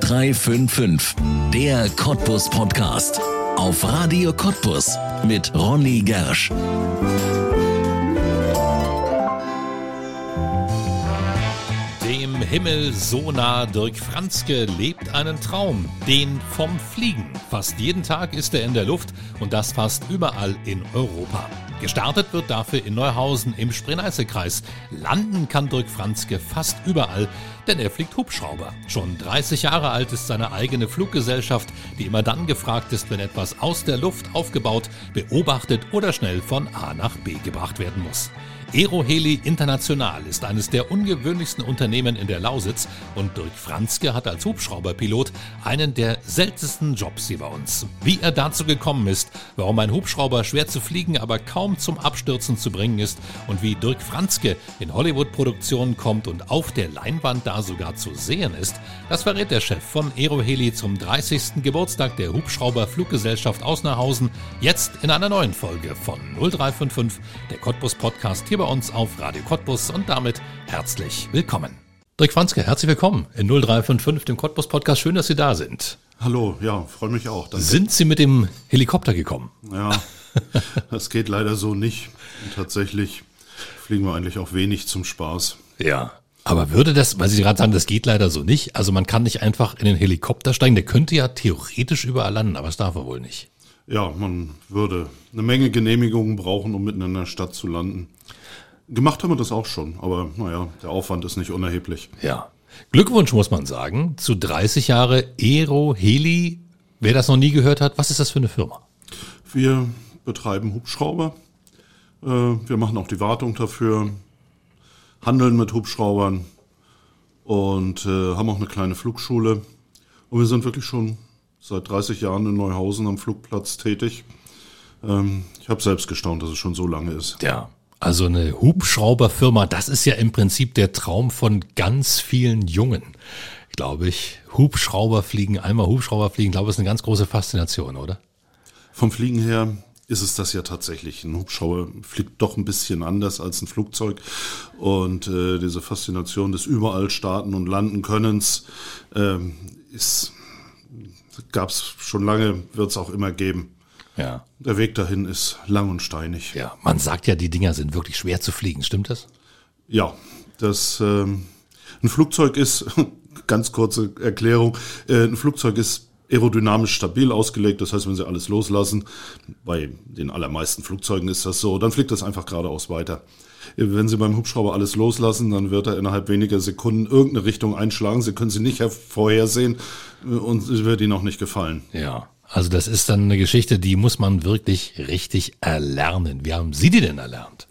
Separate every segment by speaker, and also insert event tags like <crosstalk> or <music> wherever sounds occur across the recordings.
Speaker 1: 0355, der Cottbus Podcast. Auf Radio Cottbus mit Ronny Gersch.
Speaker 2: Dem Himmel so nah Dirk Franzke lebt einen Traum, den vom Fliegen. Fast jeden Tag ist er in der Luft und das fast überall in Europa. Gestartet wird dafür in Neuhausen im Spree-Neiße-Kreis. Landen kann Dirk Franzke fast überall, denn er fliegt Hubschrauber. Schon 30 Jahre alt ist seine eigene Fluggesellschaft, die immer dann gefragt ist, wenn etwas aus der Luft aufgebaut, beobachtet oder schnell von A nach B gebracht werden muss. Aeroheli International ist eines der ungewöhnlichsten Unternehmen in der Lausitz und Dirk Franzke hat als Hubschrauberpilot einen der seltensten Jobs hier bei uns. Wie er dazu gekommen ist, warum ein Hubschrauber schwer zu fliegen, aber kaum zum Abstürzen zu bringen ist und wie Dirk Franzke in Hollywood-Produktionen kommt und auf der Leinwand da sogar zu sehen ist, das verrät der Chef von Aeroheli zum 30. Geburtstag der Hubschrauber-Fluggesellschaft aus Nauhausen jetzt in einer neuen Folge von 0355, der Cottbus Podcast hier bei uns auf Radio Cottbus und damit herzlich willkommen. Dirk Franzke, herzlich willkommen in 0355, dem Cottbus Podcast. Schön, dass Sie da sind.
Speaker 3: Hallo, ja, freue mich auch.
Speaker 2: Danke. Sind Sie mit dem Helikopter gekommen?
Speaker 3: Ja, <laughs> das geht leider so nicht. Und tatsächlich fliegen wir eigentlich auch wenig zum Spaß.
Speaker 2: Ja. Aber würde das, weil Sie gerade sagen, das geht leider so nicht, also man kann nicht einfach in den Helikopter steigen, der könnte ja theoretisch überall landen, aber das darf er wohl nicht.
Speaker 3: Ja, man würde eine Menge Genehmigungen brauchen, um mitten in der Stadt zu landen. Gemacht haben wir das auch schon, aber naja, der Aufwand ist nicht unerheblich.
Speaker 2: Ja. Glückwunsch muss man sagen zu 30 Jahre Aero Heli. Wer das noch nie gehört hat, was ist das für eine Firma?
Speaker 3: Wir betreiben Hubschrauber. Äh, wir machen auch die Wartung dafür, handeln mit Hubschraubern und äh, haben auch eine kleine Flugschule. Und wir sind wirklich schon seit 30 Jahren in Neuhausen am Flugplatz tätig. Ähm, ich habe selbst gestaunt, dass es schon so lange ist.
Speaker 2: Ja, also eine Hubschrauberfirma, das ist ja im Prinzip der Traum von ganz vielen Jungen, glaube ich. Hubschrauber fliegen, einmal Hubschrauber fliegen, glaube ich, ist eine ganz große Faszination, oder?
Speaker 3: Vom Fliegen her ist es das ja tatsächlich. Ein Hubschrauber fliegt doch ein bisschen anders als ein Flugzeug. Und äh, diese Faszination des überall starten und landen Könnens äh, ist gab es schon lange, wird es auch immer geben. Ja. Der Weg dahin ist lang und steinig.
Speaker 2: Ja, man sagt ja, die Dinger sind wirklich schwer zu fliegen. Stimmt das?
Speaker 3: Ja, das ähm, ein Flugzeug ist <laughs> ganz kurze Erklärung. Äh, ein Flugzeug ist aerodynamisch stabil ausgelegt. Das heißt, wenn Sie alles loslassen, bei den allermeisten Flugzeugen ist das so, dann fliegt das einfach geradeaus weiter. Wenn Sie beim Hubschrauber alles loslassen, dann wird er innerhalb weniger Sekunden irgendeine Richtung einschlagen. Sie können sie nicht vorhersehen äh, und es wird Ihnen auch nicht gefallen.
Speaker 2: Ja. Also das ist dann eine Geschichte, die muss man wirklich richtig erlernen. Wie haben Sie die denn erlernt?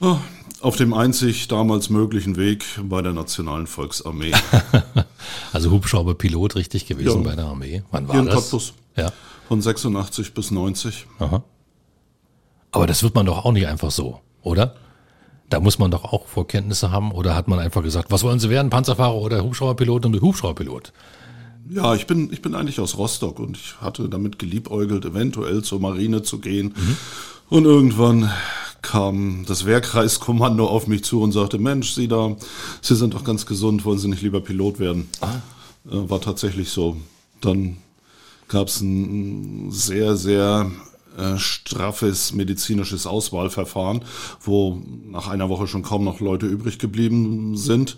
Speaker 3: Oh, auf dem einzig damals möglichen Weg bei der Nationalen Volksarmee. <laughs>
Speaker 2: also Hubschrauberpilot richtig gewesen ja. bei der Armee.
Speaker 3: Wann war Hier in das? Cottbus. Ja. Von 86 bis 90. Aha.
Speaker 2: Aber das wird man doch auch nicht einfach so, oder? Da muss man doch auch Vorkenntnisse haben oder hat man einfach gesagt, was wollen Sie werden, Panzerfahrer oder Hubschrauberpilot und Hubschrauberpilot?
Speaker 3: Ja, ich bin, ich bin eigentlich aus Rostock und ich hatte damit geliebäugelt, eventuell zur Marine zu gehen. Mhm. Und irgendwann kam das Wehrkreiskommando auf mich zu und sagte, Mensch, Sie da, Sie sind doch ganz gesund, wollen Sie nicht lieber Pilot werden? Ah. Äh, war tatsächlich so. Dann gab es ein sehr, sehr äh, straffes medizinisches Auswahlverfahren, wo nach einer Woche schon kaum noch Leute übrig geblieben sind.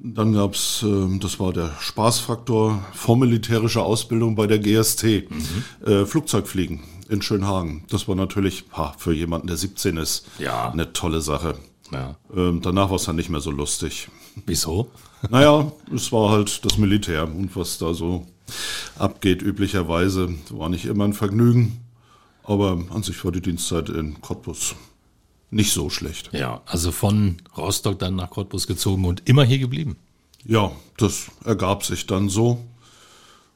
Speaker 3: Dann gab's, äh, das war der Spaßfaktor, vormilitärische Ausbildung bei der GST, mhm. äh, Flugzeugfliegen in Schönhagen. Das war natürlich für jemanden, der 17 ist, ja. eine tolle Sache. Ja. Ähm, danach war es dann nicht mehr so lustig.
Speaker 2: Wieso? <laughs>
Speaker 3: Naja, es war halt das Militär und was da so abgeht üblicherweise. War nicht immer ein Vergnügen, aber an sich war die Dienstzeit in Cottbus nicht so schlecht.
Speaker 2: Ja, also von Rostock dann nach Cottbus gezogen und immer hier geblieben.
Speaker 3: Ja, das ergab sich dann so.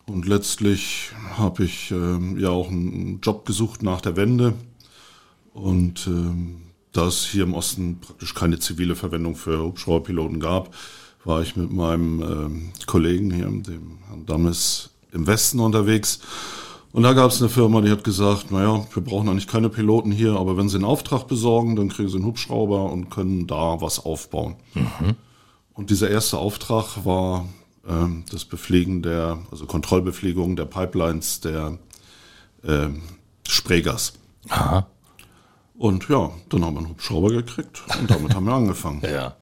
Speaker 3: Und letztlich habe ich ähm, ja auch einen Job gesucht nach der Wende. Und ähm, da es hier im Osten praktisch keine zivile Verwendung für Hubschrauberpiloten gab, war ich mit meinem ähm, Kollegen hier, dem Herrn Dammes, im Westen unterwegs und da gab es eine Firma, die hat gesagt, naja, wir brauchen eigentlich keine Piloten hier, aber wenn sie einen Auftrag besorgen, dann kriegen sie einen Hubschrauber und können da was aufbauen. Mhm. Und dieser erste Auftrag war ähm, das Befliegen der, also Kontrollbefliegung der Pipelines der ähm, Spreegas.
Speaker 2: Aha.
Speaker 3: Und ja, dann haben wir einen Hubschrauber gekriegt und damit haben wir angefangen. <laughs>
Speaker 2: Ja.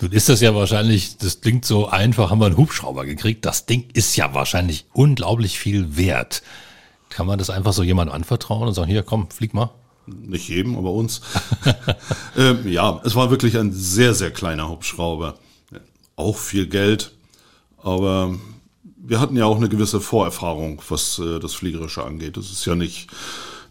Speaker 2: Nun ist das ja wahrscheinlich, das klingt so einfach, haben wir einen Hubschrauber gekriegt. Das Ding ist ja wahrscheinlich unglaublich viel wert. Kann man das einfach so jemandem anvertrauen und sagen, hier, komm, flieg mal?
Speaker 3: Nicht jedem, aber uns. <laughs> ähm, ja, es war wirklich ein sehr, sehr kleiner Hubschrauber. Auch viel Geld, aber wir hatten ja auch eine gewisse Vorerfahrung, was äh, das Fliegerische angeht. Es ist ja nicht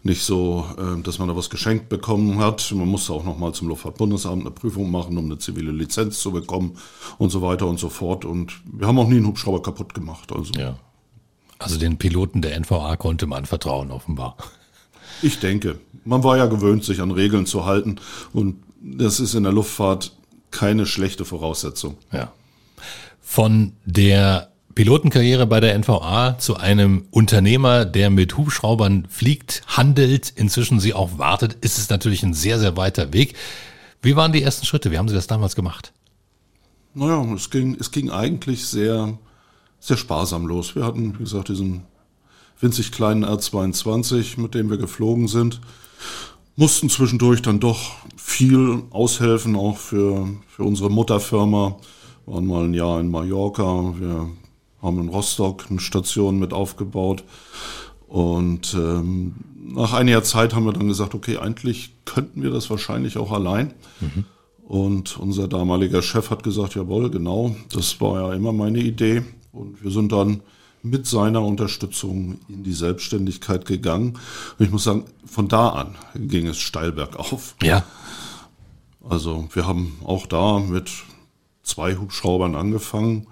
Speaker 3: nicht so, äh, dass man da was geschenkt bekommen hat. Man musste auch nochmal zum Luftfahrtbundesamt eine Prüfung machen, um eine zivile Lizenz zu bekommen und so weiter und so fort. Und wir haben auch nie einen Hubschrauber kaputt gemacht. Also.
Speaker 2: Ja. Also den Piloten der NVA konnte man vertrauen, offenbar.
Speaker 3: Ich denke. Man war ja gewöhnt, sich an Regeln zu halten. Und das ist in der Luftfahrt keine schlechte Voraussetzung.
Speaker 2: Ja. Von der Pilotenkarriere bei der NVA zu einem Unternehmer, der mit Hubschraubern fliegt, handelt, inzwischen sie auch wartet, ist es natürlich ein sehr, sehr weiter Weg. Wie waren die ersten Schritte? Wie haben Sie das damals gemacht?
Speaker 3: Naja, es ging, es ging eigentlich sehr, sehr sparsam los. Wir hatten, wie gesagt, diesen winzig kleinen R22, mit dem wir geflogen sind. Mussten zwischendurch dann doch viel aushelfen, auch für, für unsere Mutterfirma. Waren mal ein Jahr in Mallorca. Wir haben in Rostock eine Station mit aufgebaut. Und ähm, nach einiger Zeit haben wir dann gesagt, okay, eigentlich könnten wir das wahrscheinlich auch allein. Mhm. Und unser damaliger Chef hat gesagt, jawohl, genau, das war ja immer meine Idee. Und wir sind dann mit seiner Unterstützung in die Selbstständigkeit gegangen. Und ich muss sagen, von da an ging es steil bergauf.
Speaker 2: Ja.
Speaker 3: Also wir haben auch da mit zwei Hubschraubern angefangen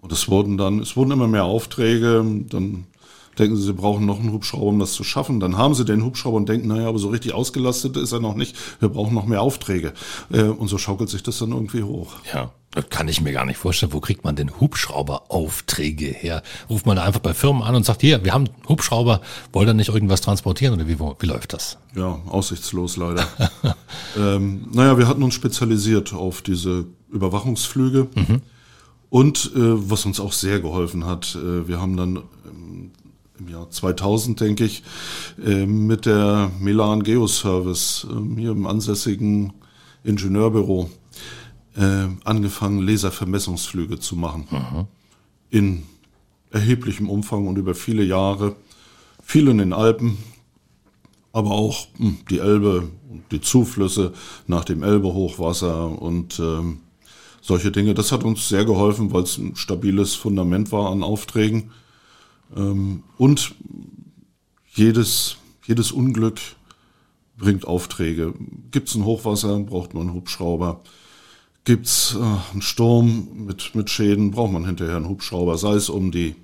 Speaker 3: und es wurden dann, es wurden immer mehr Aufträge, dann denken sie, sie brauchen noch einen Hubschrauber, um das zu schaffen. Dann haben sie den Hubschrauber und denken, naja, aber so richtig ausgelastet ist er noch nicht. Wir brauchen noch mehr Aufträge. Äh, und so schaukelt sich das dann irgendwie hoch.
Speaker 2: Ja, das kann ich mir gar nicht vorstellen. Wo kriegt man denn Hubschrauberaufträge her? Ruft man da einfach bei Firmen an und sagt, hier, wir haben Hubschrauber, wollt ihr nicht irgendwas transportieren oder wie, wie läuft das?
Speaker 3: Ja, aussichtslos leider. <laughs> ähm, naja, wir hatten uns spezialisiert auf diese Überwachungsflüge. Mhm und äh, was uns auch sehr geholfen hat, äh, wir haben dann ähm, im Jahr 2000, denke ich, äh, mit der Milan Geoservice äh, hier im ansässigen Ingenieurbüro äh, angefangen, Laservermessungsflüge zu machen. Mhm. In erheblichem Umfang und über viele Jahre. Viel in den Alpen, aber auch mh, hm, die Elbe und die Zuflüsse nach dem Elbe-Hochwasser und ähm, solche Dinge. Das hat uns sehr geholfen, weil es ein stabiles Fundament war an Aufträgen. Ähm, und jedes, jedes Unglück bringt Aufträge. Gibt es ein Hochwasser, braucht man einen Hubschrauber. Gibt es äh, einen Sturm mit, mit Schäden, braucht man hinterher einen Hubschrauber, sei es um die,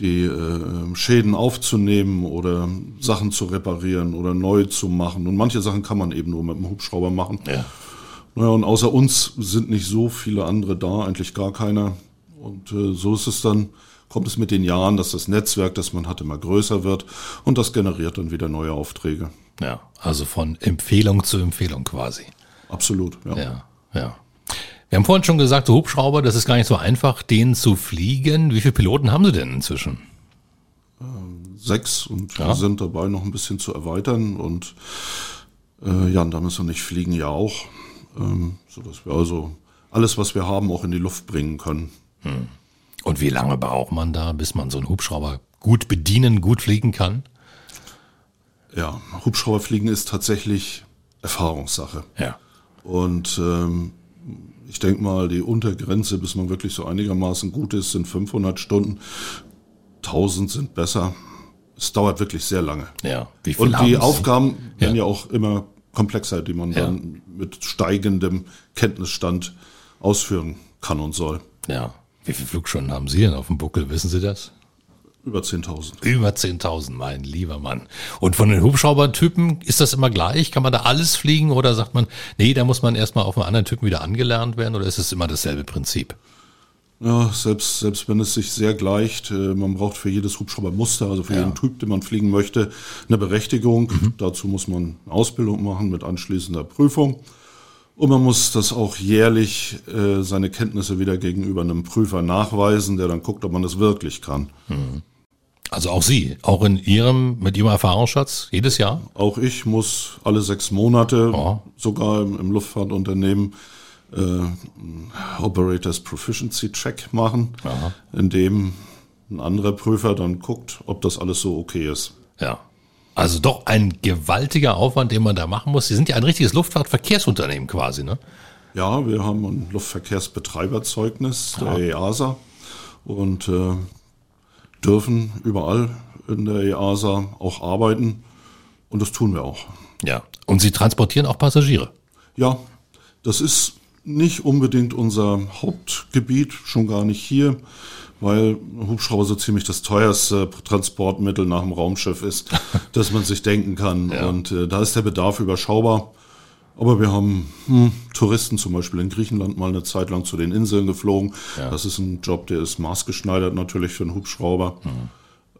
Speaker 3: die äh, Schäden aufzunehmen oder Sachen zu reparieren oder neu zu machen. Und manche Sachen kann man eben nur mit dem Hubschrauber machen. Ja. Naja, und außer uns sind nicht so viele andere da, eigentlich gar keiner. Und äh, so ist es dann, kommt es mit den Jahren, dass das Netzwerk, das man hat, immer größer wird und das generiert dann wieder neue Aufträge.
Speaker 2: Ja, also von Empfehlung zu Empfehlung quasi.
Speaker 3: Absolut,
Speaker 2: ja. Ja, ja. Wir haben vorhin schon gesagt, Hubschrauber, das ist gar nicht so einfach, den zu fliegen. Wie viele Piloten haben Sie denn inzwischen?
Speaker 3: Ähm, sechs und ja. wir sind dabei, noch ein bisschen zu erweitern. Und äh, Jan, da müssen wir nicht fliegen, ja auch ähm, sodass wir also alles, was wir haben, auch in die Luft bringen können. Hm.
Speaker 2: Und wie lange braucht man da, bis man so einen Hubschrauber gut bedienen, gut fliegen kann?
Speaker 3: Ja, Hubschrauberfliegen ist tatsächlich Erfahrungssache.
Speaker 2: Ja.
Speaker 3: Und ähm, ich denke mal, die Untergrenze, bis man wirklich so einigermaßen gut ist, sind 500 Stunden. 1000 sind besser. Es dauert wirklich sehr lange.
Speaker 2: Ja.
Speaker 3: Wie viel Und die Aufgaben ja. werden ja auch immer komplexer, die man ja. dann mit steigendem Kenntnisstand ausführen kann und soll.
Speaker 2: Ja. Wie viele Flugstunden haben Sie denn auf dem Buckel? Wissen Sie das?
Speaker 3: Über 10.000.
Speaker 2: Über 10.000, mein lieber Mann. Und von den Hubschraubertypen ist das immer gleich? Kann man da alles fliegen oder sagt man, nee, da muss man erstmal auf einen anderen Typen wieder angelernt werden oder ist es immer dasselbe Prinzip?
Speaker 3: Ja, selbst, selbst wenn es sich sehr gleicht, äh, man braucht für jedes Hubschraubermuster, also für ja. jeden Typ, den man fliegen möchte, eine Berechtigung. Mhm. Dazu muss man eine Ausbildung machen mit anschließender Prüfung. Und man muss das auch jährlich äh, seine Kenntnisse wieder gegenüber einem Prüfer nachweisen, der dann guckt, ob man das wirklich kann.
Speaker 2: Also auch Sie, auch in Ihrem, mit Ihrem Erfahrungsschatz, jedes Jahr?
Speaker 3: Auch ich muss alle sechs Monate,
Speaker 2: Oh.
Speaker 3: sogar im, im Luftfahrtunternehmen, äh, Operators Proficiency Check machen,
Speaker 2: Aha.
Speaker 3: in dem ein anderer Prüfer dann guckt, ob das alles so okay ist.
Speaker 2: Ja. Also doch ein gewaltiger Aufwand, den man da machen muss. Sie sind ja ein richtiges Luftfahrtverkehrsunternehmen quasi, ne?
Speaker 3: Ja, wir haben ein Luftverkehrsbetreiberzeugnis der EASA und äh, dürfen überall in der EASA auch arbeiten und das tun wir auch.
Speaker 2: Ja. Und Sie transportieren auch Passagiere.
Speaker 3: Ja, das ist nicht unbedingt unser Hauptgebiet, schon gar nicht hier, weil Hubschrauber so ziemlich das teuerste Transportmittel nach dem Raumschiff ist, <laughs> das man sich denken kann. Und äh, da ist der Bedarf überschaubar. Aber wir haben hm, Touristen zum Beispiel in Griechenland mal eine Zeit lang zu den Inseln geflogen. Das ist ein Job, der ist maßgeschneidert natürlich für einen Hubschrauber.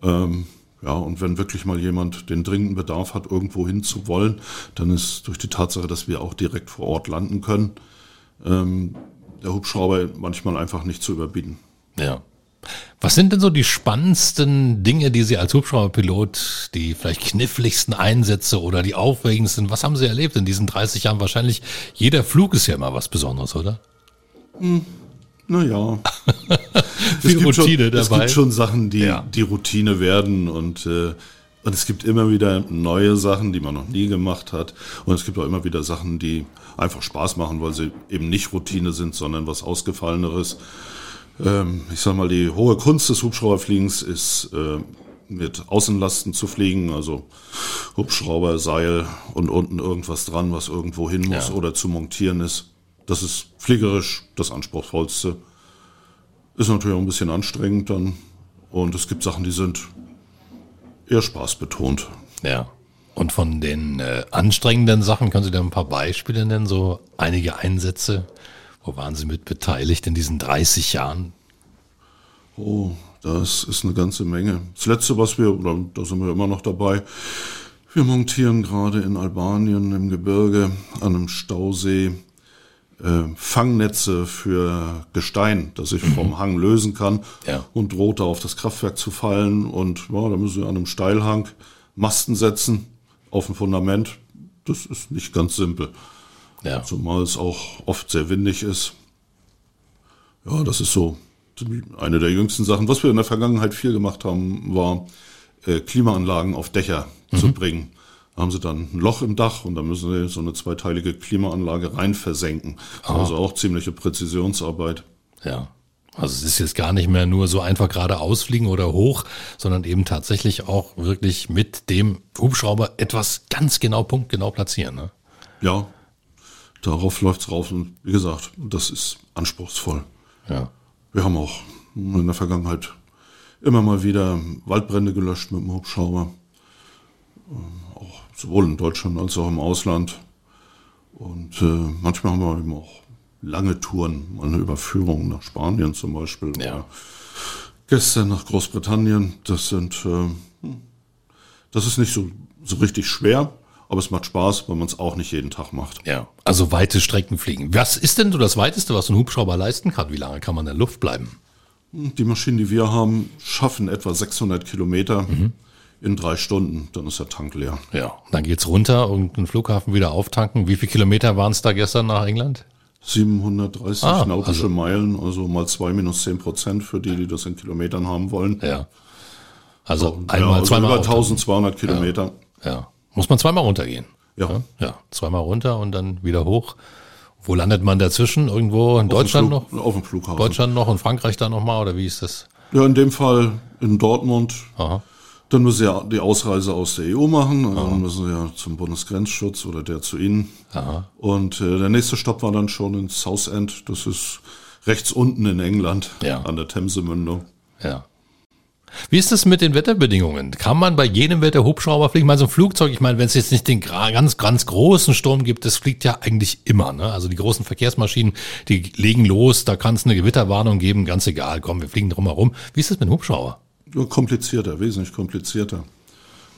Speaker 3: Ähm, ja, und wenn wirklich mal jemand den dringenden Bedarf hat, irgendwo hin zu wollen, dann ist durch die Tatsache, dass wir auch direkt vor Ort landen können, ähm, der Hubschrauber manchmal einfach nicht zu überbieten.
Speaker 2: Ja. Was sind denn so die spannendsten Dinge, die Sie als Hubschrauberpilot, die vielleicht kniffligsten Einsätze oder die aufregendsten, was haben Sie erlebt in diesen 30 Jahren? Wahrscheinlich jeder Flug ist ja immer was Besonderes, oder?
Speaker 3: Naja. <laughs>
Speaker 2: Viel Routine
Speaker 3: schon, Es
Speaker 2: dabei.
Speaker 3: gibt schon Sachen, die,
Speaker 2: Ja.
Speaker 3: die Routine werden und, äh, und es gibt immer wieder neue Sachen, die man noch nie gemacht hat. Und es gibt auch immer wieder Sachen, die einfach Spaß machen, weil sie eben nicht Routine sind, sondern was Ausgefalleneres. Ähm, ich sag mal, die hohe Kunst des Hubschrauberfliegens ist, äh, mit Außenlasten zu fliegen, also Hubschrauber, Seil und unten irgendwas dran, was irgendwo hin muss
Speaker 2: Ja.
Speaker 3: oder zu montieren ist. Das ist fliegerisch das Anspruchsvollste. Ist natürlich auch ein bisschen anstrengend dann. Und es gibt Sachen, die sind eher spaßbetont.
Speaker 2: Ja. Und von den äh, anstrengenden Sachen, können Sie da ein paar Beispiele nennen, so einige Einsätze? Wo waren Sie mit beteiligt in diesen 30 Jahren?
Speaker 3: Oh, das ist eine ganze Menge. Das letzte, was wir, oder da sind wir immer noch dabei, wir montieren gerade in Albanien im Gebirge an einem Stausee äh, Fangnetze für Gestein, das sich vom Hang lösen kann
Speaker 2: Ja.
Speaker 3: und droht da auf das Kraftwerk zu fallen. Und ja, da müssen wir an einem Steilhang Masten setzen auf ein Fundament. Das ist nicht ganz simpel.
Speaker 2: Ja.
Speaker 3: Zumal es auch oft sehr windig ist. Ja, das ist so eine der jüngsten Sachen. Was wir in der Vergangenheit viel gemacht haben, war äh, Klimaanlagen auf Dächer zu bringen. Da haben sie dann ein Loch im Dach und da müssen sie so eine zweiteilige Klimaanlage rein versenken. Also auch ziemliche Präzisionsarbeit.
Speaker 2: Ja. Also es ist jetzt gar nicht mehr nur so einfach gerade ausfliegen oder hoch, sondern eben tatsächlich auch wirklich mit dem Hubschrauber etwas ganz genau, punktgenau platzieren. Ne?
Speaker 3: Ja, darauf läuft's rauf und wie gesagt, das ist anspruchsvoll.
Speaker 2: Ja.
Speaker 3: Wir haben auch in der Vergangenheit immer mal wieder Waldbrände gelöscht mit dem Hubschrauber. Ähm, Auch sowohl in Deutschland als auch im Ausland. Und äh, manchmal haben wir eben auch lange Touren, mal eine Überführung nach Spanien zum Beispiel.
Speaker 2: Ja.
Speaker 3: Gestern nach Großbritannien. Das sind, äh, das ist nicht so, so richtig schwer, aber es macht Spaß, weil man es auch nicht jeden Tag macht.
Speaker 2: Ja. Also weite Strecken fliegen. Was ist denn so das Weiteste, was ein Hubschrauber leisten kann? Wie lange kann man in der Luft bleiben?
Speaker 3: Die Maschinen, die wir haben, schaffen etwa 600 Kilometer in drei Stunden. Dann ist der Tank leer.
Speaker 2: Ja. Dann geht's runter und den Flughafen wieder auftanken. Wie viele Kilometer waren es da gestern nach England?
Speaker 3: 730
Speaker 2: Ah,
Speaker 3: nautische
Speaker 2: also-
Speaker 3: Meilen, also mal zwei minus zehn Prozent für die, die das in Kilometern haben wollen.
Speaker 2: Ja. Also
Speaker 3: Ja,
Speaker 2: einmal,
Speaker 3: also
Speaker 2: zweimal.
Speaker 3: über
Speaker 2: auftanken.
Speaker 3: 1200 Kilometer.
Speaker 2: Ja. Muss man zweimal runtergehen.
Speaker 3: Ja.
Speaker 2: Ja. Zweimal runter und dann wieder hoch. Wo landet man dazwischen? Irgendwo in Deutschland
Speaker 3: auf
Speaker 2: noch?
Speaker 3: Flug, Auf dem Flughafen.
Speaker 2: Deutschland noch und Frankreich dann nochmal oder wie ist das?
Speaker 3: Ja, in dem Fall in Dortmund.
Speaker 2: Aha.
Speaker 3: Dann müssen sie ja die Ausreise aus der EU machen. und Dann müssen sie ja zum Bundesgrenzschutz oder der zu ihnen.
Speaker 2: Aha.
Speaker 3: Und äh, der nächste Stopp war dann schon in Southend. Das ist rechts unten in England
Speaker 2: Ja.
Speaker 3: an der Themse-Mündung.
Speaker 2: Ja. Wie ist es mit den Wetterbedingungen? Kann man bei jedem Wetter Hubschrauber fliegen? Mal so ein Flugzeug, ich meine, wenn es jetzt nicht den ganz, ganz großen Sturm gibt, das fliegt ja eigentlich immer. Ne? Also die großen Verkehrsmaschinen, die legen los, da kann es eine Gewitterwarnung geben, ganz egal, komm, wir fliegen drum herum. Wie ist es mit dem Hubschrauber?
Speaker 3: Komplizierter, wesentlich komplizierter.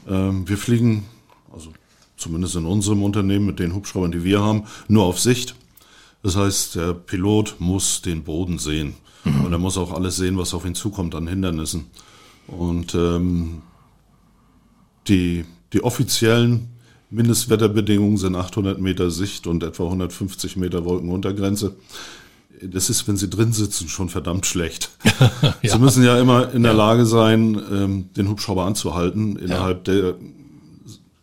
Speaker 3: Ähm, wir fliegen, also zumindest in unserem Unternehmen mit den Hubschraubern, die wir haben, nur auf Sicht. Das heißt, der Pilot muss den Boden sehen. Mhm. Und er muss auch alles sehen, was auf ihn zukommt an Hindernissen. Und ähm, die, die offiziellen Mindestwetterbedingungen sind 800 Meter Sicht und etwa 150 Meter Wolkenuntergrenze. Das ist, wenn Sie drin sitzen, schon verdammt schlecht. <laughs> ja. Sie müssen ja immer in der Lage sein, ähm, den Hubschrauber anzuhalten innerhalb ja. der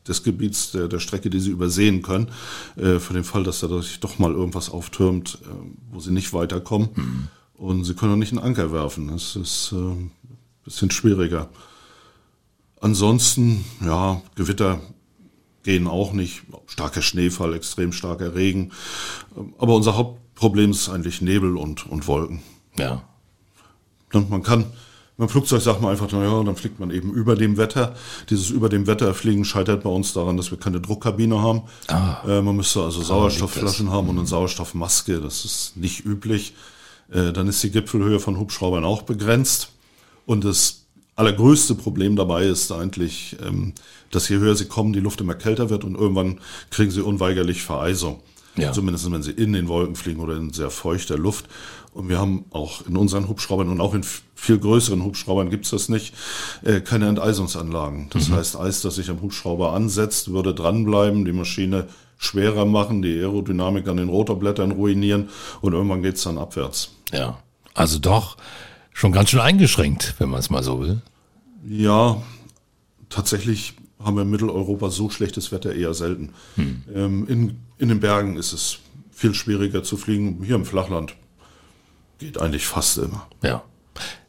Speaker 3: des Gebiets der, der Strecke, die sie übersehen können, äh, für den Fall, dass da sich doch mal irgendwas auftürmt, äh, wo sie nicht weiterkommen. Mhm. Und sie können auch nicht einen Anker werfen. Das ist äh, bisschen schwieriger. Ansonsten, ja, Gewitter gehen auch nicht. Starker Schneefall, extrem starker Regen. Aber unser Hauptproblem ist eigentlich Nebel und, und Wolken.
Speaker 2: Ja.
Speaker 3: Und man kann beim Flugzeug sagt man einfach, naja, dann fliegt man eben über dem Wetter. Dieses über dem Wetter fliegen scheitert bei uns daran, dass wir keine Druckkabine haben. Ah. Äh, man müsste also Sauerstoffflaschen haben und eine Sauerstoffmaske. Das ist nicht üblich. Äh, dann ist die Gipfelhöhe von Hubschraubern auch begrenzt. Und das allergrößte Problem dabei ist eigentlich, ähm, dass je höher sie kommen, die Luft immer kälter wird und irgendwann kriegen sie unweigerlich Vereisung. Ja. Zumindest wenn sie in den Wolken fliegen oder in sehr feuchter Luft. Und wir haben auch in unseren Hubschraubern und auch in viel größeren Hubschraubern gibt's das nicht, äh, keine Enteisungsanlagen. Das mhm. heißt, Eis, das sich am Hubschrauber ansetzt, würde dranbleiben, die Maschine schwerer machen, die Aerodynamik an den Rotorblättern ruinieren und irgendwann geht's dann abwärts.
Speaker 2: Ja, also doch schon ganz schön eingeschränkt, wenn man es mal so will.
Speaker 3: Ja, tatsächlich haben wir in Mitteleuropa so schlechtes Wetter eher selten. Hm. Ähm, in, in den Bergen ist es viel schwieriger zu fliegen. Hier im Flachland geht eigentlich fast immer.
Speaker 2: Ja.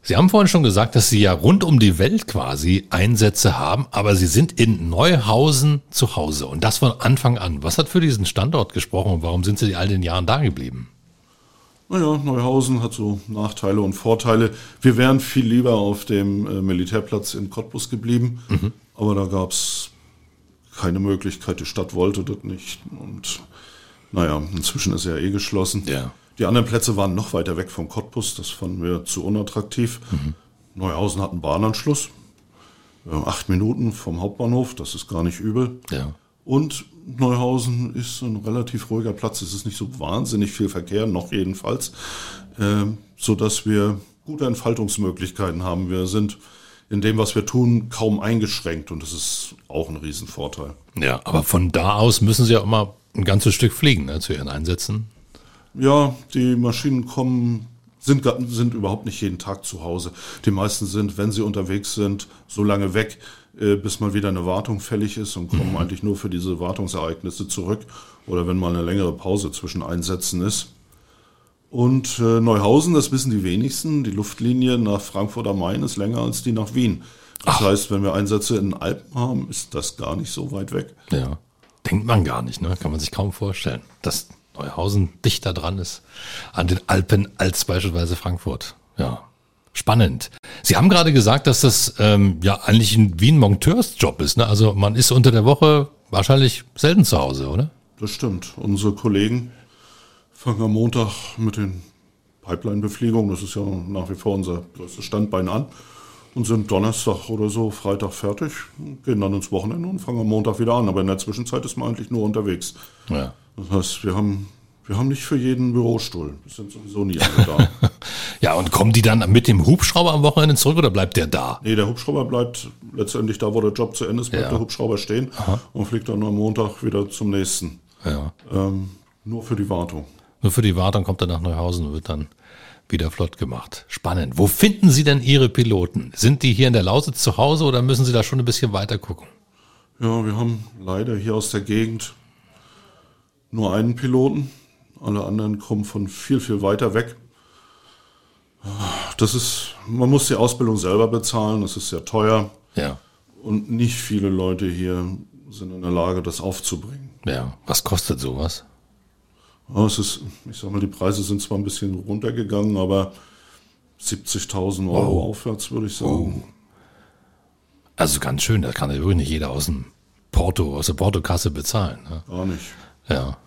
Speaker 2: Sie haben vorhin schon gesagt, dass Sie ja rund um die Welt quasi Einsätze haben, aber Sie sind in Neuhausen zu Hause und das von Anfang an. Was hat für diesen Standort gesprochen und warum sind Sie all den Jahren da geblieben?
Speaker 3: Naja, Neuhausen hat so Nachteile und Vorteile. Wir wären viel lieber auf dem äh, Militärplatz in Cottbus geblieben, mhm. aber da gab es keine Möglichkeit. Die Stadt wollte das nicht. Und naja, inzwischen ist er ja eh geschlossen.
Speaker 2: Ja.
Speaker 3: Die anderen Plätze waren noch weiter weg vom Cottbus. Das fanden wir zu unattraktiv. Mhm. Neuhausen hat einen Bahnanschluss. Acht Minuten vom Hauptbahnhof, das ist gar nicht übel.
Speaker 2: Ja.
Speaker 3: Und Neuhausen ist ein relativ ruhiger Platz. Es ist nicht so wahnsinnig viel Verkehr, noch jedenfalls, äh, so dass wir gute Entfaltungsmöglichkeiten haben. Wir sind in dem, was wir tun, kaum eingeschränkt und das ist auch ein Riesenvorteil.
Speaker 2: Ja, aber von da aus müssen Sie ja immer ein ganzes Stück fliegen ne, zu Ihren Einsätzen.
Speaker 3: Ja, die Maschinen kommen, sind, sind überhaupt nicht jeden Tag zu Hause. Die meisten sind, wenn sie unterwegs sind, so lange weg, bis mal wieder eine Wartung fällig ist und kommen mhm. eigentlich nur für diese Wartungsereignisse zurück oder wenn mal eine längere Pause zwischen Einsätzen ist. Und äh, Neuhausen, das wissen die wenigsten, die Luftlinie nach Frankfurt am Main ist länger als die nach Wien. Das Ach. heißt, wenn wir Einsätze in den Alpen haben, ist das gar nicht so weit weg.
Speaker 2: Ja, denkt man gar nicht, ne? kann man sich kaum vorstellen. Das Neuhausen dichter dran ist an den Alpen als beispielsweise Frankfurt. Ja, spannend. Sie haben gerade gesagt, dass das ähm, ja eigentlich ein, wie ein Monteursjob ist. Ne? Also man ist unter der Woche wahrscheinlich selten zu Hause, oder?
Speaker 3: Das stimmt. Unsere Kollegen fangen am Montag mit den Pipeline-Befliegungen, das ist ja nach wie vor unser größtes Standbein an, und sind Donnerstag oder so, Freitag fertig, gehen dann ins Wochenende und fangen am Montag wieder an. Aber in der Zwischenzeit ist man eigentlich nur unterwegs.
Speaker 2: Ja.
Speaker 3: Das heißt, wir haben, wir haben nicht für jeden Bürostuhl. Wir sind sowieso nie alle da. <laughs>
Speaker 2: ja, und kommen die dann mit dem Hubschrauber am Wochenende zurück oder bleibt der da?
Speaker 3: Nee, der Hubschrauber bleibt letztendlich da, wo der Job zu Ende ist, bleibt ja. der Hubschrauber stehen Aha. und fliegt dann am Montag wieder zum nächsten.
Speaker 2: Ja.
Speaker 3: Ähm, nur für die Wartung.
Speaker 2: Nur für die Wartung kommt er nach Neuhausen und wird dann wieder flott gemacht. Spannend. Wo finden Sie denn Ihre Piloten? Sind die hier in der Lausitz zu Hause oder müssen Sie da schon ein bisschen weiter gucken?
Speaker 3: Ja, wir haben leider hier aus der Gegend nur einen Piloten. Alle anderen kommen von viel, viel weiter weg. Das ist, man muss die Ausbildung selber bezahlen, das ist sehr teuer.
Speaker 2: Ja.
Speaker 3: Und nicht viele Leute hier sind in der Lage, das aufzubringen.
Speaker 2: Ja, was kostet sowas?
Speaker 3: Ja, es ist, ich sag mal, die Preise sind zwar ein bisschen runtergegangen, aber 70.000 Euro oh. aufwärts, würde ich sagen. Oh.
Speaker 2: Also ganz schön, da kann ja wirklich nicht jeder aus dem Porto, aus der Portokasse bezahlen. Ne?
Speaker 3: Gar nicht.
Speaker 2: Ja.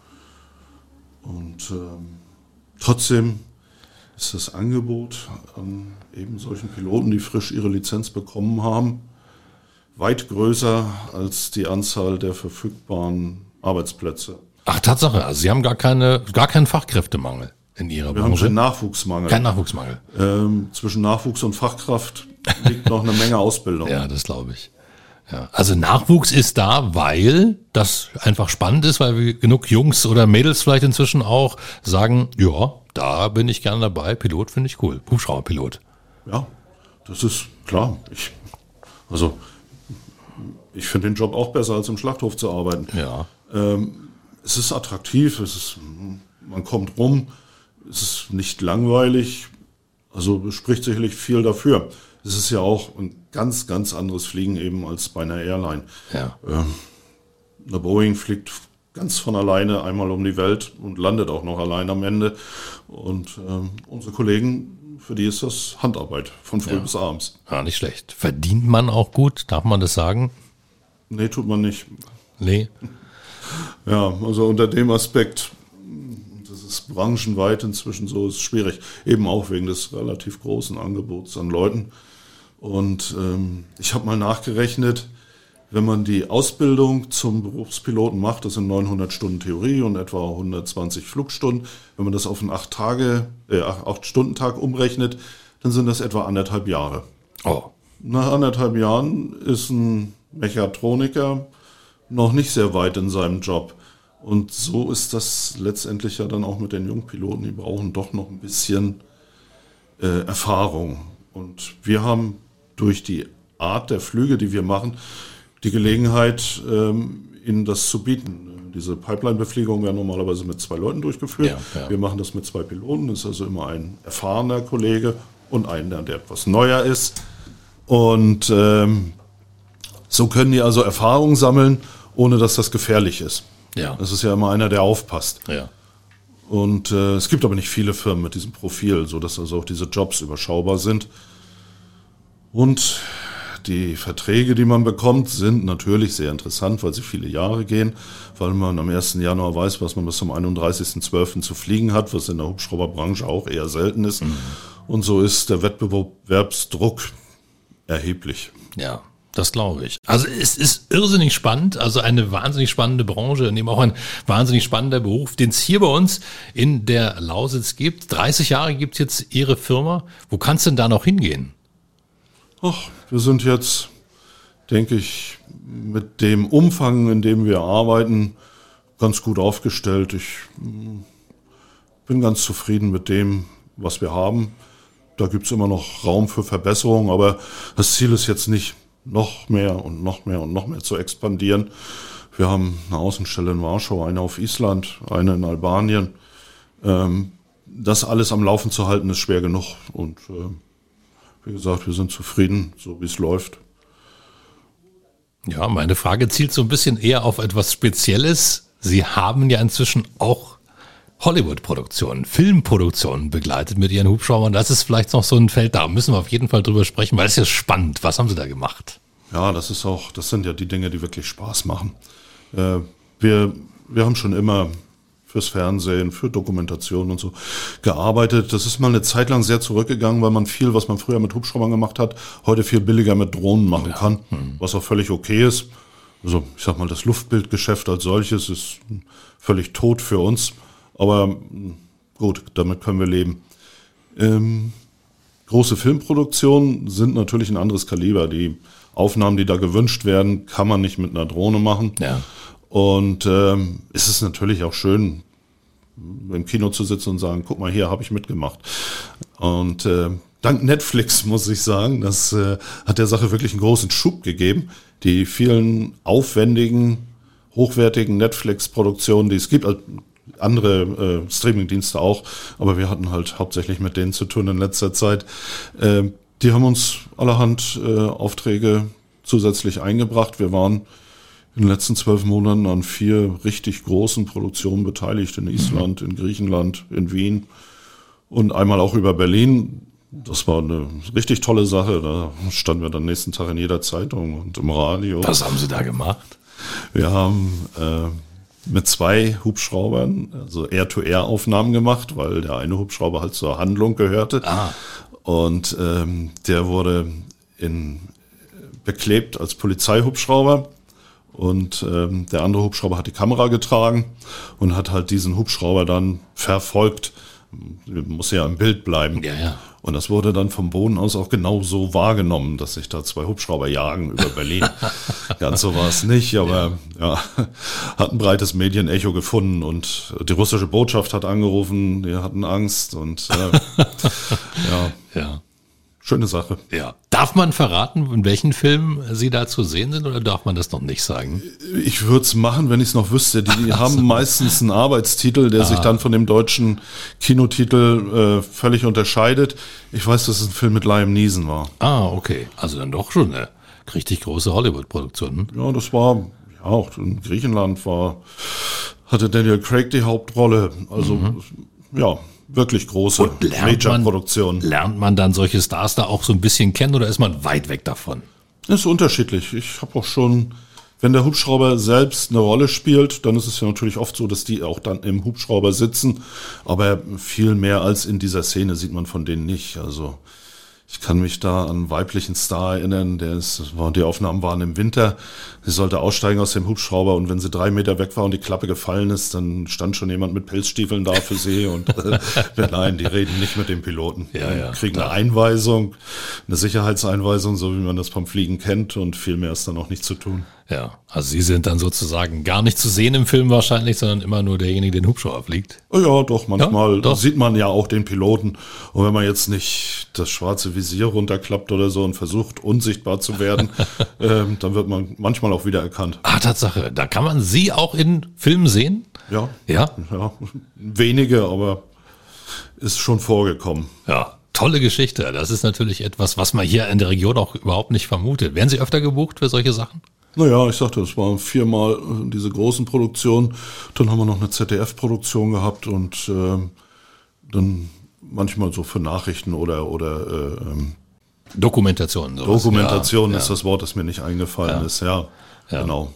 Speaker 3: Und ähm, trotzdem ist das Angebot an eben solchen Piloten, die frisch ihre Lizenz bekommen haben, weit größer als die Anzahl der verfügbaren Arbeitsplätze.
Speaker 2: Ach, Tatsache. Also Sie haben gar keine, gar keinen Fachkräftemangel in Ihrer
Speaker 3: Wir haben
Speaker 2: Branche.
Speaker 3: keinen Nachwuchsmangel.
Speaker 2: Kein Nachwuchsmangel.
Speaker 3: ähm, zwischen Nachwuchs und Fachkraft liegt noch eine Menge Ausbildung. <laughs>
Speaker 2: Ja, das glaube ich. Ja. Also Nachwuchs ist da, weil das einfach spannend ist, weil wir genug Jungs oder Mädels vielleicht inzwischen auch sagen, ja, da bin ich gerne dabei. Pilot finde ich cool. Hubschrauberpilot.
Speaker 3: Ja, das ist klar. Ich, also, ich finde den Job auch besser, als im Schlachthof zu arbeiten.
Speaker 2: Ja.
Speaker 3: Es ist attraktiv, es ist, man kommt rum, es ist nicht langweilig, also spricht sicherlich viel dafür. Es ist ja auch ein ganz, ganz anderes Fliegen eben als bei einer Airline.
Speaker 2: Ja.
Speaker 3: Eine Boeing fliegt ganz von alleine einmal um die Welt und landet auch noch allein am Ende. Und ähm, unsere Kollegen, für die ist das Handarbeit von früh bis abends.
Speaker 2: ja, nicht schlecht. Verdient man auch gut? Darf man das sagen?
Speaker 3: Nee, tut man nicht.
Speaker 2: Nee. <laughs>
Speaker 3: Ja, also unter dem Aspekt, das ist branchenweit inzwischen so, ist schwierig. Eben auch wegen des relativ großen Angebots an Leuten. Und ähm, ich habe mal nachgerechnet, wenn man die Ausbildung zum Berufspiloten macht, das sind 900 Stunden Theorie und etwa 120 Flugstunden. Wenn man das auf einen 8 Tage, äh, 8 Stunden Tag umrechnet, dann sind das etwa anderthalb Jahre.
Speaker 2: Oh.
Speaker 3: Nach anderthalb Jahren ist ein Mechatroniker noch nicht sehr weit in seinem Job. Und so ist das letztendlich ja dann auch mit den Jungpiloten. Die brauchen doch noch ein bisschen äh, Erfahrung. Und wir haben durch die Art der Flüge, die wir machen, die Gelegenheit, ähm, ihnen das zu bieten. Diese Pipeline-Befliegung wäre normalerweise mit zwei Leuten durchgeführt.
Speaker 2: Ja, ja.
Speaker 3: Wir machen das mit zwei Piloten. Das ist also immer ein erfahrener Kollege und einer, der etwas neuer ist. Und ähm, so können die also Erfahrung sammeln, ohne dass das gefährlich ist.
Speaker 2: Ja.
Speaker 3: Das ist ja immer einer, der aufpasst.
Speaker 2: Ja.
Speaker 3: Und äh, es gibt aber nicht viele Firmen mit diesem Profil, so dass also auch diese Jobs überschaubar sind. Und die Verträge, die man bekommt, sind natürlich sehr interessant, weil sie viele Jahre gehen, weil man am 1. Januar weiß, was man bis zum 31.12. zu fliegen hat, was in der Hubschrauberbranche auch eher selten ist. Und so ist der Wettbewerbsdruck erheblich.
Speaker 2: Ja, das glaube ich. Also es ist irrsinnig spannend, also eine wahnsinnig spannende Branche und eben auch ein wahnsinnig spannender Beruf, den es hier bei uns in der Lausitz gibt. 30 Jahre gibt es jetzt Ihre Firma. Wo kannst du denn da noch hingehen?
Speaker 3: Ach, wir sind jetzt, denke ich, mit dem Umfang, in dem wir arbeiten, ganz gut aufgestellt. Ich mm, bin ganz zufrieden mit dem, was wir haben. Da gibt es immer noch Raum für Verbesserung, aber das Ziel ist jetzt nicht, noch mehr und noch mehr und noch mehr zu expandieren. Wir haben eine Außenstelle in Warschau, eine auf Island, eine in Albanien. Ähm, das alles am Laufen zu halten, ist schwer genug. Und äh, wie gesagt, wir sind zufrieden, so wie es läuft.
Speaker 2: Ja, meine Frage zielt so ein bisschen eher auf etwas Spezielles. Sie haben ja inzwischen auch Hollywood-Produktionen, Filmproduktionen begleitet mit Ihren Hubschraubern. Das ist vielleicht noch so ein Feld, da müssen wir auf jeden Fall drüber sprechen, weil es ist ja spannend. Was haben Sie da gemacht?
Speaker 3: Ja, das ist auch, das sind ja die Dinge, die wirklich Spaß machen. Äh, wir, wir haben schon immer fürs Fernsehen, für Dokumentation und so gearbeitet. Das ist mal eine Zeit lang sehr zurückgegangen, weil man viel, was man früher mit Hubschraubern gemacht hat, heute viel billiger mit Drohnen machen kann, was auch völlig okay ist. Also ich sag mal, das Luftbildgeschäft als solches ist völlig tot für uns, aber mh, gut, damit können wir leben. Ähm, große Filmproduktionen sind natürlich ein anderes Kaliber. Die Aufnahmen, die da gewünscht werden, kann man nicht mit einer Drohne machen.
Speaker 2: Ja.
Speaker 3: Und ähm, es ist natürlich auch schön, im Kino zu sitzen und sagen, guck mal, hier habe ich mitgemacht. Und äh, dank Netflix <laughs> muss ich sagen, das äh, hat der Sache wirklich einen großen Schub gegeben. Die vielen aufwendigen, hochwertigen Netflix-Produktionen, die es gibt, also andere äh, Streaming-Dienste auch, aber wir hatten halt hauptsächlich mit denen zu tun in letzter Zeit. Äh, die haben uns allerhand äh, Aufträge zusätzlich eingebracht. Wir waren in den letzten zwölf Monaten an vier richtig großen Produktionen beteiligt, in Island, in Griechenland, in Wien und einmal auch über Berlin. Das war eine richtig tolle Sache. Da standen wir dann nächsten Tag in jeder Zeitung und im Radio.
Speaker 2: Was haben Sie da gemacht?
Speaker 3: Wir haben äh, mit zwei Hubschraubern, also Air-to-Air-Aufnahmen gemacht, weil der eine Hubschrauber halt zur Handlung gehörte.
Speaker 2: Ah.
Speaker 3: Und ähm, der wurde in, beklebt als Polizeihubschrauber. Und ähm, der andere Hubschrauber hat die Kamera getragen und hat halt diesen Hubschrauber dann verfolgt. Muss ja im Bild bleiben.
Speaker 2: Ja, ja.
Speaker 3: Und das wurde dann vom Boden aus auch genau so wahrgenommen, dass sich da zwei Hubschrauber jagen über Berlin. <laughs> Ganz so war es nicht, aber ja. ja, hat ein breites Medienecho gefunden und die russische Botschaft hat angerufen, die hatten Angst und äh, <laughs> ja.
Speaker 2: Ja.
Speaker 3: Schöne Sache.
Speaker 2: Ja. Darf man verraten, in welchen Filmen Sie da zu sehen sind oder darf man das noch nicht sagen?
Speaker 3: Ich würde es machen, wenn ich es noch wüsste. Die, die haben meistens einen Arbeitstitel, der ah. sich dann von dem deutschen Kinotitel äh, völlig unterscheidet. Ich weiß, dass es ein Film mit Liam Neeson war.
Speaker 2: Ah, okay. Also dann doch schon eine richtig große Hollywood-Produktion.
Speaker 3: Ja, das war, ja, auch in Griechenland war, hatte Daniel Craig die Hauptrolle. Also, mhm. ja, wirklich große
Speaker 2: Major-Produktionen. Lernt man dann solche Stars da auch so ein bisschen kennen oder ist man weit weg davon?
Speaker 3: Das ist unterschiedlich. Ich habe auch schon, wenn der Hubschrauber selbst eine Rolle spielt, dann ist es ja natürlich oft so, dass die auch dann im Hubschrauber sitzen. Aber viel mehr als in dieser Szene sieht man von denen nicht. Also ich kann mich da an einen weiblichen Star erinnern, der ist, die Aufnahmen waren im Winter. Sie sollte aussteigen aus dem Hubschrauber und wenn sie drei Meter weg war und die Klappe gefallen ist, dann stand schon jemand mit Pilzstiefeln da für sie und äh, <laughs> nein, die reden nicht mit dem Piloten.
Speaker 2: Ja, ja,
Speaker 3: kriegen eine Einweisung, eine Sicherheitseinweisung, so wie man das vom Fliegen kennt und viel mehr ist dann auch nicht zu tun.
Speaker 2: Ja, also Sie sind dann sozusagen gar nicht zu sehen im Film wahrscheinlich, sondern immer nur derjenige, der den Hubschrauber fliegt.
Speaker 3: Ja, doch, manchmal ja, doch. sieht man ja auch den Piloten. Und wenn man jetzt nicht das schwarze Visier runterklappt oder so und versucht, unsichtbar zu werden, <laughs> ähm, dann wird man manchmal auch wieder erkannt.
Speaker 2: Ah, Tatsache. Da kann man Sie auch in Filmen sehen?
Speaker 3: Ja. Ja? Ja, wenige, aber ist schon vorgekommen.
Speaker 2: Ja, tolle Geschichte. Das ist natürlich etwas, was man hier in der Region auch überhaupt nicht vermutet. Werden Sie öfter gebucht für solche Sachen?
Speaker 3: Naja, ich sagte, es waren viermal äh, diese großen Produktionen. Dann haben wir noch eine ZDF-Produktion gehabt und äh, dann manchmal so für Nachrichten oder oder äh, ähm,
Speaker 2: Dokumentation.
Speaker 3: Sowas. Dokumentation ja, ist ja. das Wort, das mir nicht eingefallen ja. ist. Ja, genau.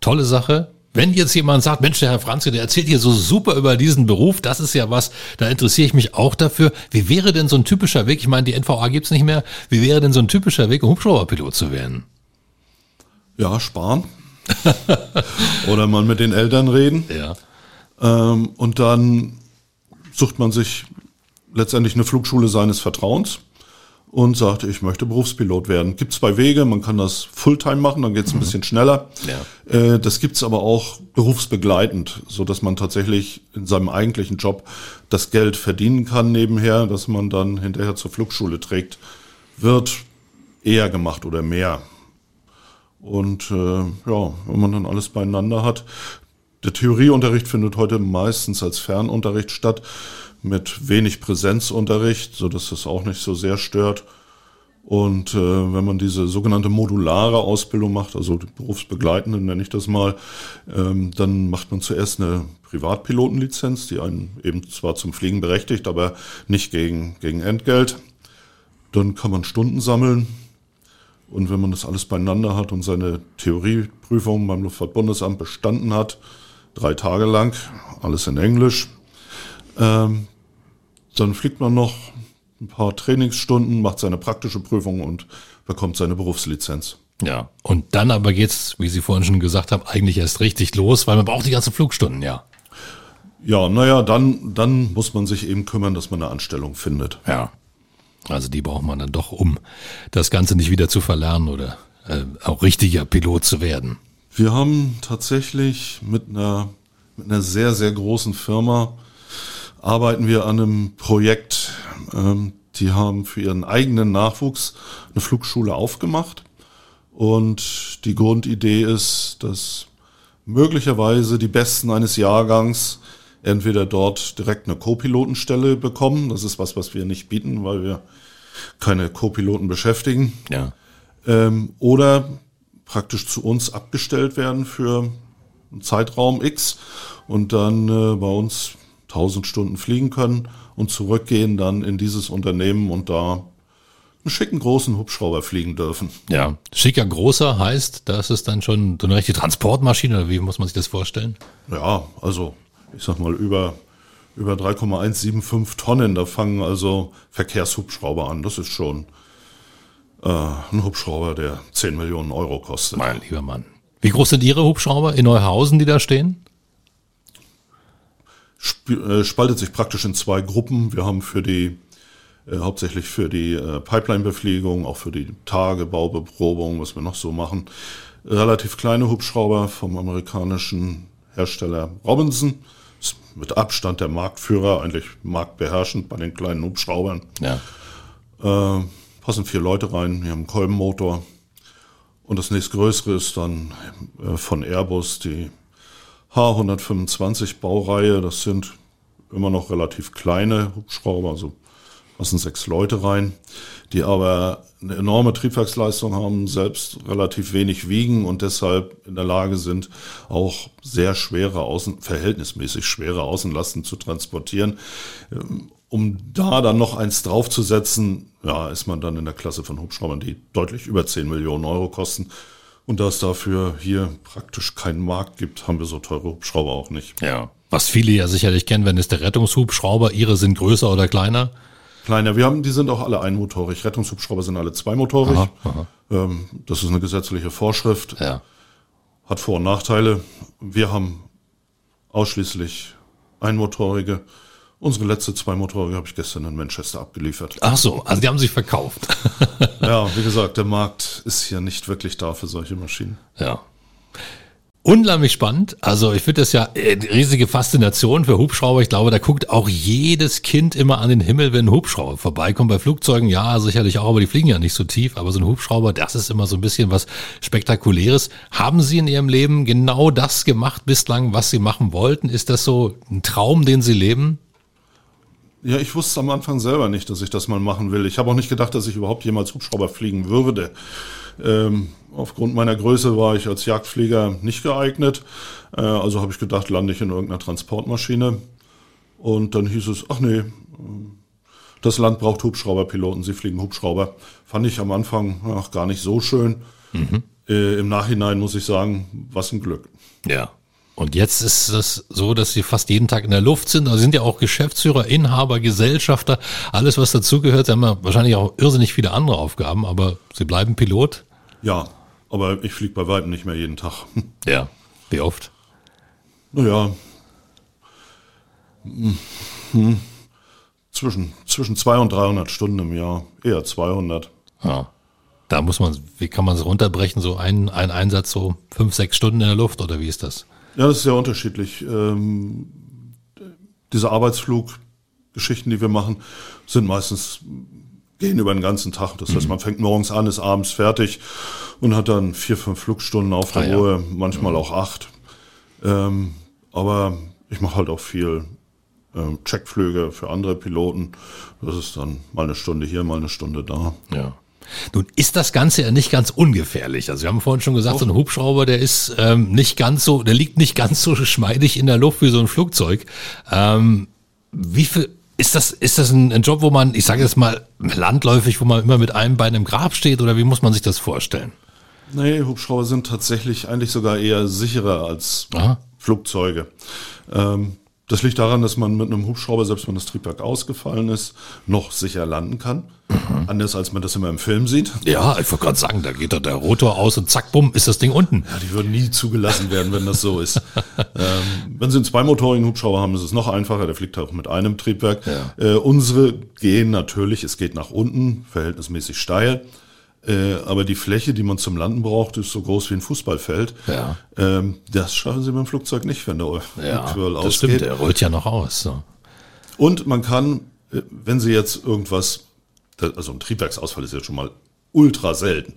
Speaker 2: Tolle Sache. Wenn jetzt jemand sagt, Mensch, der Herr Franzke, der erzählt hier so super über diesen Beruf, das ist ja was, da interessiere ich mich auch dafür. Wie wäre denn so ein typischer Weg, ich meine, die NVA gibt's nicht mehr, wie wäre denn so ein typischer Weg, um Hubschrauberpilot zu werden?
Speaker 3: Ja, sparen. <laughs> Oder mal mit den Eltern reden.
Speaker 2: Ja.
Speaker 3: Ähm, und dann sucht man sich letztendlich eine Flugschule seines Vertrauens und sagt, ich möchte Berufspilot werden. Gibt zwei Wege, man kann das Fulltime machen, dann geht es ein mhm. bisschen schneller. Ja. Äh, das gibt's aber auch berufsbegleitend, so dass man tatsächlich in seinem eigentlichen Job das Geld verdienen kann nebenher, dass man dann hinterher zur Flugschule trägt, wird eher gemacht oder mehr. Und äh, ja, wenn man dann alles beieinander hat, der Theorieunterricht findet heute meistens als Fernunterricht statt, mit wenig Präsenzunterricht, so dass das auch nicht so sehr stört. Und äh, wenn man diese sogenannte modulare Ausbildung macht, also die berufsbegleitende nenne ich das mal, ähm, dann macht man zuerst eine Privatpilotenlizenz, die einen eben zwar zum Fliegen berechtigt, aber nicht gegen, gegen Entgelt. Dann kann man Stunden sammeln, und wenn man das alles beieinander hat und seine Theorieprüfung beim Luftfahrtbundesamt bestanden hat, drei Tage lang, alles in Englisch, ähm, dann fliegt man noch ein paar Trainingsstunden, macht seine praktische Prüfung und bekommt seine Berufslizenz.
Speaker 2: Ja, und dann aber geht's, wie Sie vorhin schon gesagt haben, eigentlich erst richtig los, weil man braucht die ganzen Flugstunden, ja.
Speaker 3: Ja, naja, dann, dann muss man sich eben kümmern, dass man eine Anstellung findet.
Speaker 2: Ja. Also die braucht man dann doch, um das Ganze nicht wieder zu verlernen oder äh, auch richtiger Pilot zu werden.
Speaker 3: Wir haben tatsächlich mit einer, mit einer sehr, sehr großen Firma arbeiten wir an einem Projekt. Ähm, die haben für ihren eigenen Nachwuchs eine Flugschule aufgemacht. Und die Grundidee ist, dass möglicherweise die Besten eines Jahrgangs entweder dort direkt eine Co-Pilotenstelle bekommen. Das ist was, was wir nicht bieten, weil wir keine Co-Piloten beschäftigen.
Speaker 2: Ja.
Speaker 3: Ähm, oder praktisch zu uns abgestellt werden für einen Zeitraum X und dann äh, bei uns 1000 Stunden fliegen können und zurückgehen dann in dieses Unternehmen und da einen schicken großen Hubschrauber fliegen dürfen.
Speaker 2: Ja, schicker großer heißt, das ist dann schon so eine richtige Transportmaschine oder wie muss man sich das vorstellen?
Speaker 3: Ja, also ich sag mal, über, über 3,175 Tonnen. Da fangen also Verkehrshubschrauber an. Das ist schon äh, ein Hubschrauber, der 10 Millionen Euro kostet.
Speaker 2: Mein lieber Mann. Wie groß sind Ihre Hubschrauber in Neuhausen, die da stehen?
Speaker 3: Sp äh, spaltet sich praktisch in zwei Gruppen. Wir haben für die äh, hauptsächlich für die äh, Pipeline-Beflegung, auch für die Tagebaubeprobung, was wir noch so machen, relativ kleine Hubschrauber vom amerikanischen Hersteller Robinson. Ist mit Abstand der Marktführer, eigentlich marktbeherrschend bei den kleinen Hubschraubern.
Speaker 2: Ja.
Speaker 3: Äh, passen vier Leute rein, wir haben einen Kolbenmotor. Und das nächstgrößere ist dann äh, von Airbus die H125 Baureihe. Das sind immer noch relativ kleine Hubschrauber, also passen sechs Leute rein, die aber eine enorme Triebwerksleistung haben, selbst relativ wenig wiegen und deshalb in der Lage sind, auch sehr schwere Außen, verhältnismäßig schwere Außenlasten zu transportieren. Ähm, um da dann noch eins draufzusetzen, ja, ist man dann in der Klasse von Hubschraubern, die deutlich über 10 Millionen Euro kosten. Und da es dafür hier praktisch keinen Markt gibt, haben wir so teure Hubschrauber auch nicht.
Speaker 2: Ja. Was viele ja sicherlich kennen, wenn es der Rettungshubschrauber, ihre sind größer oder kleiner?
Speaker 3: Kleiner. Wir haben, die sind auch alle einmotorig. Rettungshubschrauber sind alle zweimotorig. Aha, aha. Ähm, das ist eine gesetzliche Vorschrift.
Speaker 2: Ja.
Speaker 3: Hat Vor- und Nachteile. Wir haben ausschließlich einmotorige. Unsere letzte zweimotorige habe ich gestern in Manchester abgeliefert.
Speaker 2: Ach so, also die haben sich verkauft. <laughs>
Speaker 3: ja, wie gesagt, der Markt ist hier nicht wirklich da für solche Maschinen.
Speaker 2: Ja. Unheimlich spannend. Also ich finde das ja äh, riesige Faszination für Hubschrauber. Ich glaube, da guckt auch jedes Kind immer an den Himmel, wenn ein Hubschrauber vorbeikommt. Bei Flugzeugen ja, sicherlich auch, aber die fliegen ja nicht so tief. Aber so ein Hubschrauber, das ist immer so ein bisschen was Spektakuläres. Haben Sie in Ihrem Leben genau das gemacht bislang, was Sie machen wollten? Ist das so ein Traum, den Sie leben?
Speaker 3: Ja, ich wusste am Anfang selber nicht, dass ich das mal machen will. Ich habe auch nicht gedacht, dass ich überhaupt jemals Hubschrauber fliegen würde. Ähm, aufgrund meiner Größe war ich als Jagdflieger nicht geeignet. Äh, also habe ich gedacht, lande ich in irgendeiner Transportmaschine. Und dann hieß es, ach nee, das Land braucht Hubschrauberpiloten, sie fliegen Hubschrauber. Fand ich am Anfang ach, gar nicht so schön. Mhm. Äh, Im Nachhinein muss ich sagen, was ein Glück.
Speaker 2: Ja. Und jetzt ist es so, dass sie fast jeden Tag in der Luft sind. Also sind ja auch Geschäftsführer, Inhaber, Gesellschafter, alles was dazugehört. Sie haben ja wahrscheinlich auch irrsinnig viele andere Aufgaben, aber sie bleiben Pilot.
Speaker 3: Ja, aber ich fliege bei weitem nicht mehr jeden Tag. <laughs>
Speaker 2: Ja, wie oft?
Speaker 3: Naja, hm, hm, zwischen, zwischen 200 und 300 Stunden im Jahr, eher 200.
Speaker 2: Ja. Da muss man, wie kann man es runterbrechen, so ein, ein Einsatz so fünf, sechs Stunden in der Luft oder wie ist das?
Speaker 3: Ja, das ist sehr unterschiedlich. Ähm, diese Arbeitsfluggeschichten, die wir machen, sind meistens gehen über den ganzen Tag. Das heißt, man fängt morgens an, ist abends fertig und hat dann vier, fünf Flugstunden auf der ah, Ruhe, ja. manchmal mhm. auch acht. Ähm, aber ich mache halt auch viel ähm, Checkflüge für andere Piloten. Das ist dann mal eine Stunde hier, mal eine Stunde da.
Speaker 2: Ja. Nun ist das Ganze ja nicht ganz ungefährlich. Also wir haben vorhin schon gesagt, oh. so ein Hubschrauber, der ist ähm, nicht ganz so, der liegt nicht ganz so <laughs> geschmeidig in der Luft wie so ein Flugzeug. Ähm, wie viel ist das, ist das ein, ein Job, wo man, ich sage jetzt mal, landläufig, wo man immer mit einem Bein im Grab steht oder wie muss man sich das vorstellen?
Speaker 3: Nee, Hubschrauber sind tatsächlich eigentlich sogar eher sicherer als Aha. Flugzeuge. Ähm, das liegt daran, dass man mit einem Hubschrauber, selbst wenn das Triebwerk ausgefallen ist, noch sicher landen kann. Mhm. Anders als man das immer im Film sieht.
Speaker 2: Ja, ich wollte gerade sagen, da geht da der Rotor aus und zack, bumm, ist das Ding unten.
Speaker 3: Ja, die würden nie zugelassen werden, wenn das so ist. <laughs> ähm, wenn Sie einen zweimotorigen Hubschrauber haben, ist es noch einfacher. Der fliegt auch mit einem Triebwerk. Ja. Äh, unsere gehen natürlich, es geht nach unten, verhältnismäßig steil. Äh, aber die Fläche, die man zum Landen braucht, ist so groß wie ein Fußballfeld.
Speaker 2: Ja.
Speaker 3: Ähm, das schaffen sie mit dem Flugzeug nicht, wenn der
Speaker 2: ja, <laughs> Twirl ausgeht. Das stimmt, der rollt ja noch aus. So.
Speaker 3: Und man kann, äh, wenn sie jetzt irgendwas, also ein Triebwerksausfall ist ja schon mal ultra selten.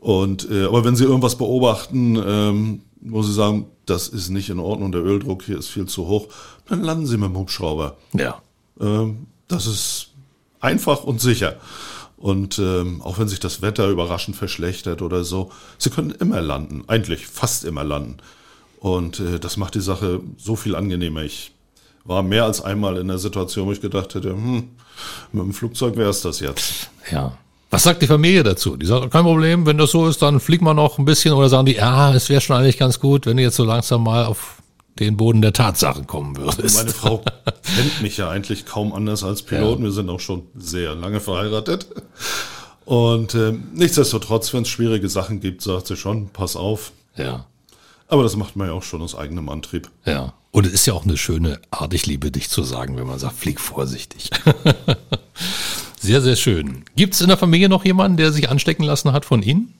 Speaker 3: Und äh, aber wenn Sie irgendwas beobachten, ähm, wo Sie sagen, das ist nicht in Ordnung, der Öldruck hier ist viel zu hoch, dann landen Sie mit dem Hubschrauber.
Speaker 2: Ja.
Speaker 3: Ähm, das ist einfach und sicher. Und ähm, auch wenn sich das Wetter überraschend verschlechtert oder so, sie können immer landen, eigentlich fast immer landen. Und äh, das macht die Sache so viel angenehmer. Ich war mehr als einmal in der Situation, wo ich gedacht hätte, hm, mit dem Flugzeug wäre es das jetzt.
Speaker 2: Ja. Was sagt die Familie dazu? Die sagt, kein Problem, wenn das so ist, dann fliegen wir noch ein bisschen oder sagen die, ja, es wäre schon eigentlich ganz gut, wenn du jetzt so langsam mal auf den Boden der Tatsachen kommen würdest.
Speaker 3: Meine <laughs> Frau kennt mich ja eigentlich kaum anders als Pilot. Ja. Wir sind auch schon sehr lange verheiratet. Und äh, nichtsdestotrotz, wenn es schwierige Sachen gibt, sagt sie schon, pass auf.
Speaker 2: Ja.
Speaker 3: Aber das macht man ja auch schon aus eigenem Antrieb.
Speaker 2: Ja. Und es ist ja auch eine schöne Art, ich liebe dich zu sagen, wenn man sagt, flieg vorsichtig. <laughs> sehr, sehr schön. Gibt es in der Familie noch jemanden, der sich anstecken lassen hat von Ihnen?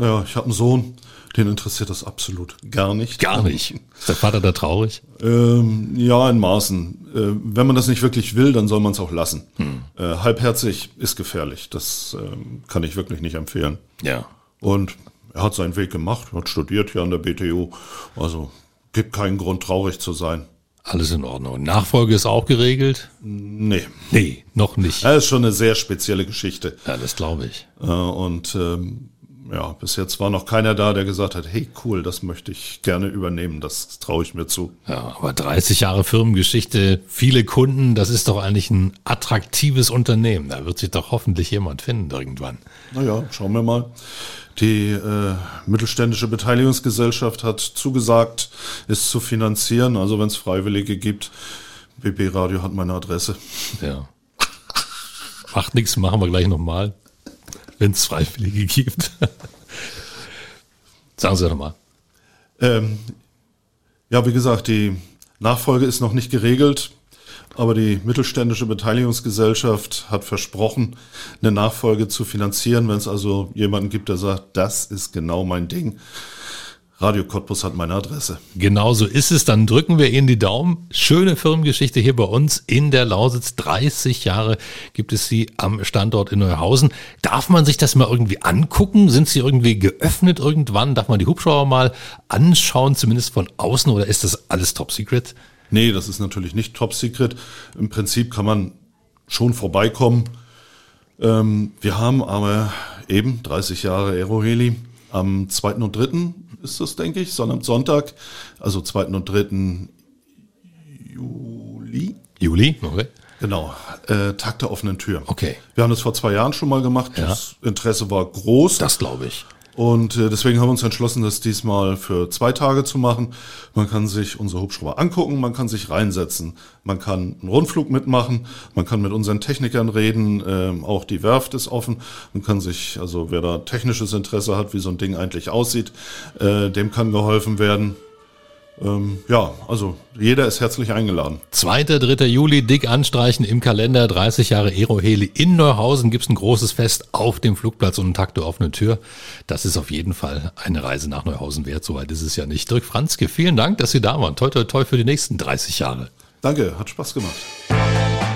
Speaker 3: Ja, ich habe einen Sohn, den interessiert das absolut gar nicht.
Speaker 2: Gar nicht. Ist der Vater da traurig?
Speaker 3: Ähm, ja, in Maßen. Äh, wenn man das nicht wirklich will, dann soll man es auch lassen. Hm. Äh, halbherzig ist gefährlich. Das ähm, kann ich wirklich nicht empfehlen.
Speaker 2: Ja.
Speaker 3: Und er hat seinen Weg gemacht, hat studiert hier an der BTU. Also gibt keinen Grund, traurig zu sein.
Speaker 2: Alles in Ordnung. Nachfolge ist auch geregelt?
Speaker 3: Nee.
Speaker 2: Nee, noch nicht.
Speaker 3: Das ist schon eine sehr spezielle Geschichte.
Speaker 2: Ja, das glaube ich.
Speaker 3: Äh, und ähm, ja, bis jetzt war noch keiner da, der gesagt hat, hey cool, das möchte ich gerne übernehmen, das traue ich mir zu.
Speaker 2: Ja, aber 30 Jahre Firmengeschichte, viele Kunden, das ist doch eigentlich ein attraktives Unternehmen. Da wird sich doch hoffentlich jemand finden irgendwann.
Speaker 3: Naja, schauen wir mal. Die äh, mittelständische Beteiligungsgesellschaft hat zugesagt, es zu finanzieren. Also wenn es Freiwillige gibt, BB Radio hat meine Adresse.
Speaker 2: Ja. Macht nichts, machen wir gleich nochmal, wenn es Freiwillige gibt. <laughs> Sagen Sie doch mal.
Speaker 3: Ähm, ja, wie gesagt, die Nachfolge ist noch nicht geregelt. Aber die mittelständische Beteiligungsgesellschaft hat versprochen, eine Nachfolge zu finanzieren, wenn es also jemanden gibt, der sagt, das ist genau mein Ding. Radio Cottbus hat meine Adresse.
Speaker 2: Genau so ist es. Dann drücken wir Ihnen die Daumen. Schöne Firmengeschichte hier bei uns in der Lausitz. 30 Jahre gibt es sie am Standort in Neuhausen. Darf man sich das mal irgendwie angucken? Sind sie irgendwie geöffnet irgendwann? Darf man die Hubschrauber mal anschauen, zumindest von außen? Oder ist das alles top secret?
Speaker 3: Nee, das ist natürlich nicht top secret. Im Prinzip kann man schon vorbeikommen. Ähm, wir haben aber eben 30 Jahre Aeroheli. Am 2. und 3. ist das, denke ich, sondern Sonntag, also 2. und 3. Juli.
Speaker 2: Juli, okay.
Speaker 3: Genau, äh, Tag der offenen Tür.
Speaker 2: Okay.
Speaker 3: Wir haben das vor zwei Jahren schon mal gemacht.
Speaker 2: Ja.
Speaker 3: Das Interesse war groß.
Speaker 2: Das glaube ich.
Speaker 3: Und äh, deswegen haben wir uns entschlossen, das diesmal für zwei Tage zu machen. Man kann sich unsere Hubschrauber angucken, man kann sich reinsetzen, man kann einen Rundflug mitmachen, man kann mit unseren Technikern reden, ähm, auch die Werft ist offen. Man kann sich, also wer da technisches Interesse hat, wie so ein Ding eigentlich aussieht, äh, dem kann geholfen werden. Ähm, ja, also jeder ist herzlich eingeladen.
Speaker 2: 2. 3. Juli, dick anstreichen im Kalender, 30 Jahre Aeroheli in Neuhausen, gibt's ein großes Fest auf dem Flugplatz und einen Tag der offenen Tür. Das ist auf jeden Fall eine Reise nach Neuhausen wert, soweit ist es ja nicht. Dirk Franzke, vielen Dank, dass Sie da waren. Toi, toi, toi für die nächsten 30 Jahre.
Speaker 3: Danke, hat Spaß gemacht.